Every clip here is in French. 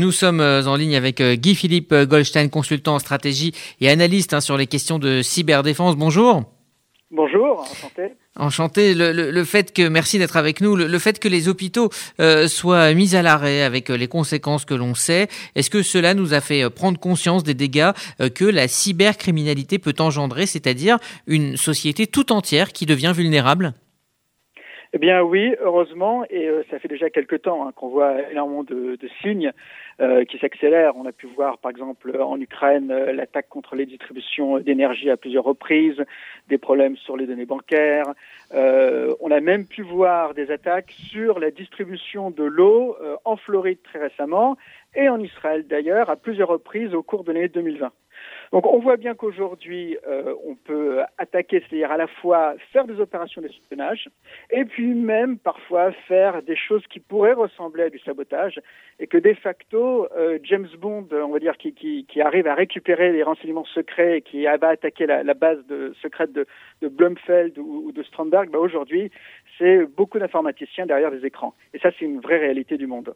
Nous sommes euh, en ligne avec euh, Guy-Philippe euh, Goldstein, consultant en stratégie et analyste hein, sur les questions de cyberdéfense. Bonjour. Bonjour, enchanté. Enchanté. Le, fait que, merci d'être avec nous, le, fait que les hôpitaux soient mis à l'arrêt avec les conséquences que l'on sait, est-ce que cela nous a fait prendre conscience des dégâts que la cybercriminalité peut engendrer, c'est-à-dire une société tout entière qui devient vulnérable? Eh bien oui, heureusement, et euh, ça fait déjà quelques temps hein, qu'on voit énormément de, de signes euh, qui s'accélèrent. On a pu voir par exemple en Ukraine euh, l'attaque contre les distributions d'énergie à plusieurs reprises, des problèmes sur les données bancaires. on a même pu voir des attaques sur la distribution de l'eau en Floride très récemment et en Israël d'ailleurs à plusieurs reprises au cours de l'année 2020. Donc on voit bien qu'aujourd'hui, euh, on peut attaquer, c'est-à-dire à la fois faire des opérations d'espionnage, et puis même parfois faire des choses qui pourraient ressembler à du sabotage, et que de facto, euh, James Bond, on va dire, qui, qui, qui, arrive à récupérer les renseignements secrets, et qui va attaquer la, la base de, secrète de, de Blumfeld ou, de Stromberg, bah aujourd'hui, c'est beaucoup d'informaticiens derrière des écrans. Et ça, c'est une vraie réalité du monde.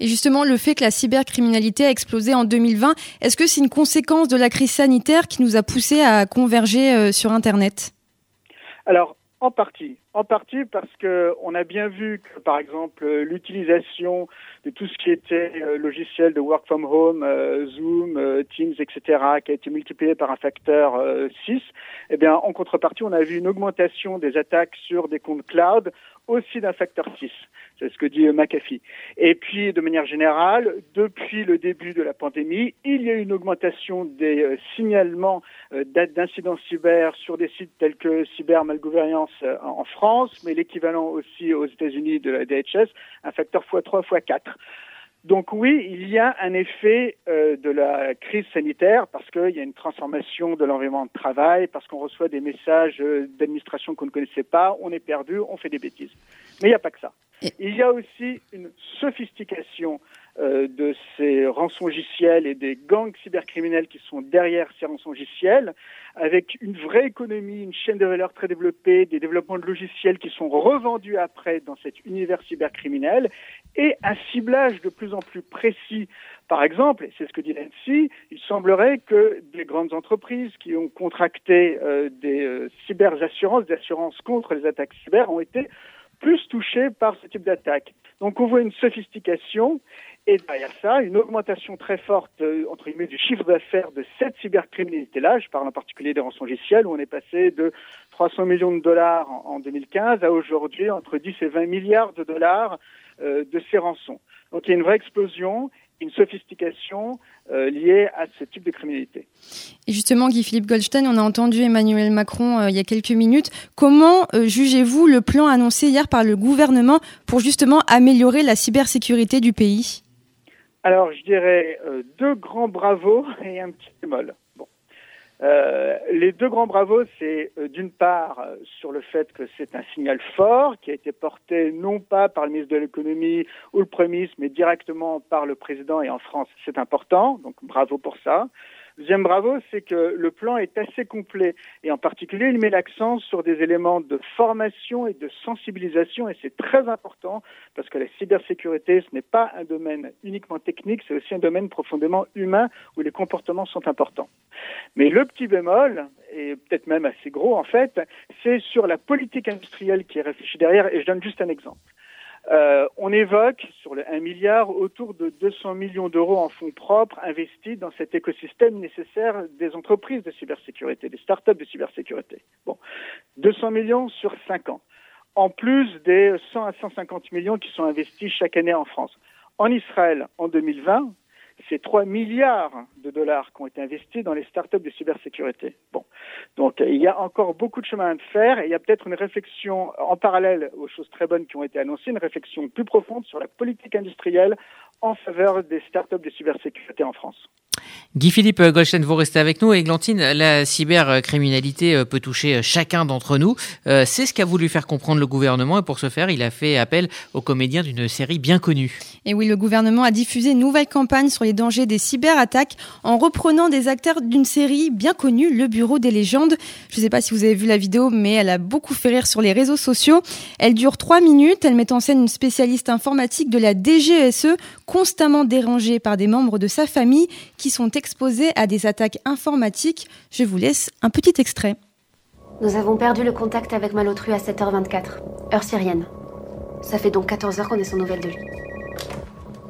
Et justement, le fait que la cybercriminalité a explosé en 2020, est-ce que c'est une conséquence de la crise sanitaire qui nous a poussé à converger euh, sur Internet? Alors, en partie. En partie parce que on a bien vu que, par exemple, l'utilisation de tout ce qui était euh, logiciel de work from home, euh, Zoom, Teams, etc., qui a été multiplié par un facteur 6, eh bien, en contrepartie, on a vu une augmentation des attaques sur des comptes cloud aussi d'un facteur 6. C'est ce que dit McAfee. Et puis, de manière générale, depuis le début de la pandémie, il y a eu une augmentation des euh, signalements euh, d'incidents cyber sur des sites tels que Cyber Malgouvernance euh, en France, mais l'équivalent aussi aux États-Unis de la DHS, un facteur x3, x4. Donc oui, il y a un effet euh, de la crise sanitaire parce qu'il y a une transformation de l'environnement de travail, parce qu'on reçoit des messages euh, d'administration qu'on ne connaissait pas, on est perdu, on fait des bêtises. Mais il n'y a pas que ça. Il y a aussi une sophistication euh, de ces rançongiciels et des gangs cybercriminels qui sont derrière ces rançongiciels, avec une vraie économie, une chaîne de valeur très développée, des développements de logiciels qui sont revendus après dans cet univers cybercriminel, et un ciblage de plus en plus précis. Par exemple, et c'est ce que dit l'ANSI, il semblerait que des grandes entreprises qui ont contracté euh, des euh, cyberassurances, des assurances contre les attaques cyber, ont été plus touchées par ce type d'attaque. Donc on voit une sophistication et derrière ça, une augmentation très forte, euh, entre guillemets, du chiffre d'affaires de cette cybercriminalité-là. Je parle en particulier des rançongiciels, où on est passé de 300 millions de dollars en, 2015 à aujourd'hui entre 10 et 20 milliards de dollars euh, de ces rançons. Donc il y a une vraie explosion, une sophistication euh, liée à ce type de criminalité. Et justement, Guy-Philippe Goldstein, on a entendu Emmanuel Macron il y a quelques minutes. Comment jugez-vous le plan annoncé hier par le gouvernement pour justement améliorer la cybersécurité du pays? Alors, je dirais euh, deux grands bravos et un petit bémol. Bon. Euh, les deux grands bravos, c'est euh, d'une part sur le fait que c'est un signal fort qui a été porté non pas par le ministre de l'économie ou le Premier ministre, mais directement par le président et en France, c'est important, donc bravo pour ça. Deuxième bravo, c'est que le plan est assez complet et en particulier, il met l'accent sur des éléments de formation et de sensibilisation et c'est très important parce que la cybersécurité, ce n'est pas un domaine uniquement technique, c'est aussi un domaine profondément humain où les comportements sont importants. Mais le petit bémol, et peut-être même assez gros en fait, c'est sur la politique industrielle qui est réfléchie derrière et je donne juste un exemple. Euh, on évoque sur le 1 milliard autour de 200 millions d'euros en fonds propres investis dans cet écosystème nécessaire des entreprises de cybersécurité, des startups de cybersécurité. Bon, 200 millions sur 5 ans, en plus des 100 à 150 millions qui sont investis chaque année en France. En Israël, en 2020, c'est 3 milliards de dollars qui ont été investis dans les startups de cybersécurité. Bon. Donc, il y a encore beaucoup de chemin à faire et il y a peut-être une réflexion en parallèle aux choses très bonnes qui ont été annoncées, une réflexion plus profonde sur la politique industrielle en faveur des startups de cybersécurité en France. Guy-Philippe Goldstein, vous restez avec nous. Églantine, la cybercriminalité euh, peut toucher euh, chacun d'entre nous. Euh, c'est ce qu'a voulu faire comprendre le gouvernement et pour ce faire, il a fait appel aux comédiens d'une série bien connue. Et oui, le gouvernement a diffusé une nouvelle campagne sur les dangers des cyberattaques en reprenant des acteurs d'une série bien connue, Le Bureau des légendes. Je ne sais pas si vous avez vu la vidéo, mais elle a beaucoup fait rire sur les réseaux sociaux. Elle dure trois minutes. Elle met en scène une spécialiste informatique de la DGSE, constamment dérangée par des membres de sa famille qui sont exposés à des attaques informatiques. Je vous laisse un petit extrait. Nous avons perdu le contact avec Malotru à 7h24, heure syrienne. Ça fait donc 14 heures qu'on est sans nouvelles de lui.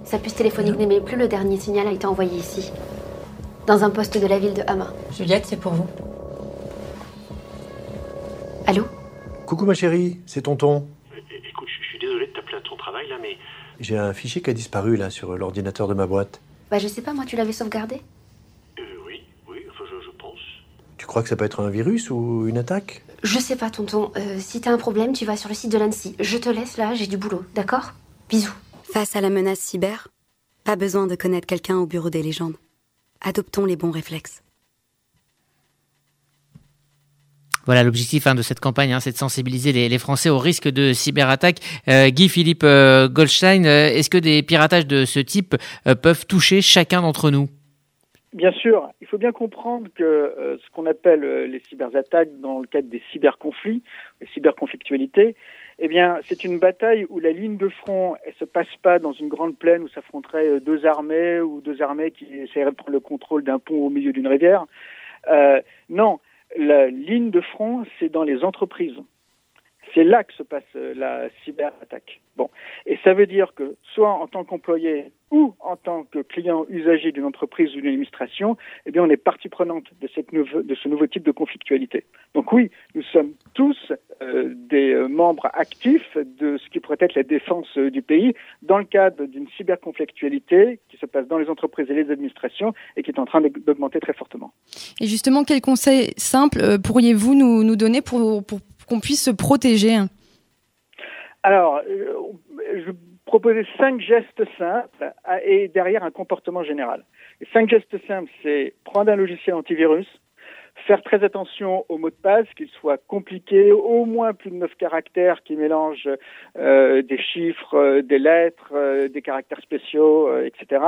Sa puce téléphonique n'émet plus, le dernier signal a été envoyé ici, dans un poste de la ville de Hama. Juliette, c'est pour vous. Allô Coucou ma chérie, c'est tonton. Écoute, je suis désolé de t'appeler à ton travail là, mais J'ai un fichier qui a disparu là sur l'ordinateur de ma boîte. Bah je sais pas, moi tu l'avais sauvegardé? Euh, oui, oui, enfin je, je pense. Tu crois que ça peut être un virus ou une attaque? Je sais pas, tonton. Euh, si t'as un problème, tu vas sur le site de l'ANSI. Je te laisse là, j'ai du boulot, d'accord? Bisous. Face à la menace cyber, pas besoin de connaître quelqu'un au bureau des légendes. Adoptons les bons réflexes. Voilà l'objectif hein, de cette campagne, hein, c'est de sensibiliser les, les, Français au risque de cyberattaque. Euh, Guy-Philippe euh, Goldstein, euh, est-ce que des piratages de ce type euh, peuvent toucher chacun d'entre nous? Bien sûr, il faut bien comprendre que euh, ce qu'on appelle les cyberattaques dans le cadre des cyberconflits, les cyberconflictualités, eh bien, c'est une bataille où la ligne de front, elle se passe pas dans une grande plaine où s'affronteraient deux armées ou deux armées qui essaieraient de prendre le contrôle d'un pont au milieu d'une rivière. non, la ligne de front, c'est dans les entreprises. C'est là que se passe la cyberattaque. Bon, et ça veut dire que soit en tant qu'employé ou en tant que client usager d'une entreprise ou d'une administration, eh bien, on est partie prenante de, ce nouveau type de conflictualité. Donc oui, nous sommes tous euh, des membres actifs de ce qui pourrait être la défense du pays dans le cadre d'une cyberconflictualité qui se passe dans les entreprises et les administrations et qui est en train d'augmenter très fortement. Et justement, quels conseils simples pourriez-vous nous, donner pour puisse se protéger Alors, je proposais cinq gestes simples et derrière un comportement général. Cinq gestes simples, c'est prendre un logiciel antivirus, faire très attention aux mots de passe, qu'ils soient compliqués, au moins plus de neuf caractères qui mélangent euh, des chiffres, euh, des lettres, euh, des caractères spéciaux, etc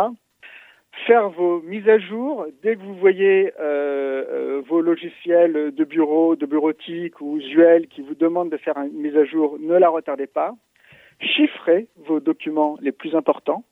faire vos mises à jour dès que vous voyez euh, euh, vos logiciels de bureau, de bureautique ou usuels qui vous demandent de faire une mise à jour, ne la retardez pas. Chiffrez vos documents les plus importants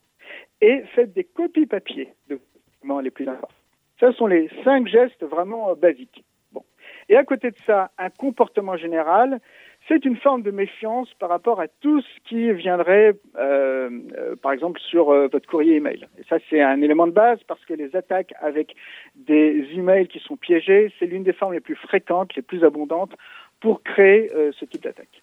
et faites des copies papier de documents les plus importants. Ce sont les cinq gestes vraiment euh, basiques. Bon. Et à côté de ça, un comportement général, c'est une forme de méfiance par rapport à tout ce qui viendrait, euh, euh, par exemple, sur euh, votre courrier email. Et ça, c'est un élément de base parce que les attaques avec des emails qui sont piégés, c'est l'une des formes les plus fréquentes, les plus abondantes pour créer ce type d'attaque.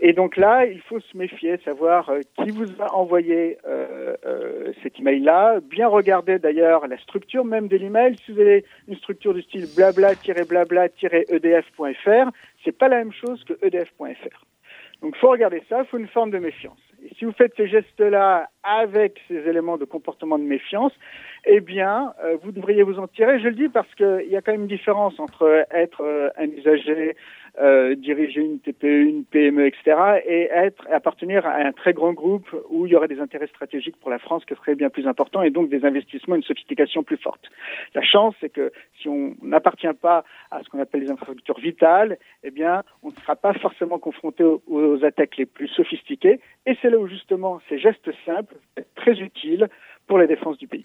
Et donc là, il faut se méfier, savoir euh, qui vous a envoyé euh, euh, cet email-là, bien regarder d'ailleurs la structure même de l'email. Si vous avez une structure du style blabla-blabla-edf.fr, c'est pas la même chose que edf.fr. Donc faut regarder ça, faut une forme de méfiance. Et si vous faites ces gestes-là avec ces éléments de comportement de méfiance, eh bien, euh, vous devriez vous en tirer. Je le dis parce qu'il y a quand même une différence entre être euh, un usager, euh, diriger une TPE, une PME, etc., et être appartenir à un très grand groupe où il y aurait des intérêts stratégiques pour la France qui seraient bien plus importants et donc des investissements, une sophistication plus forte. La chance, c'est que si on n'appartient pas à ce qu'on appelle les infrastructures vitales, eh bien, on ne sera pas forcément confronté aux, aux attaques les plus sophistiquées. Et c'est là où justement ces gestes simples sont très utiles pour la défense du pays.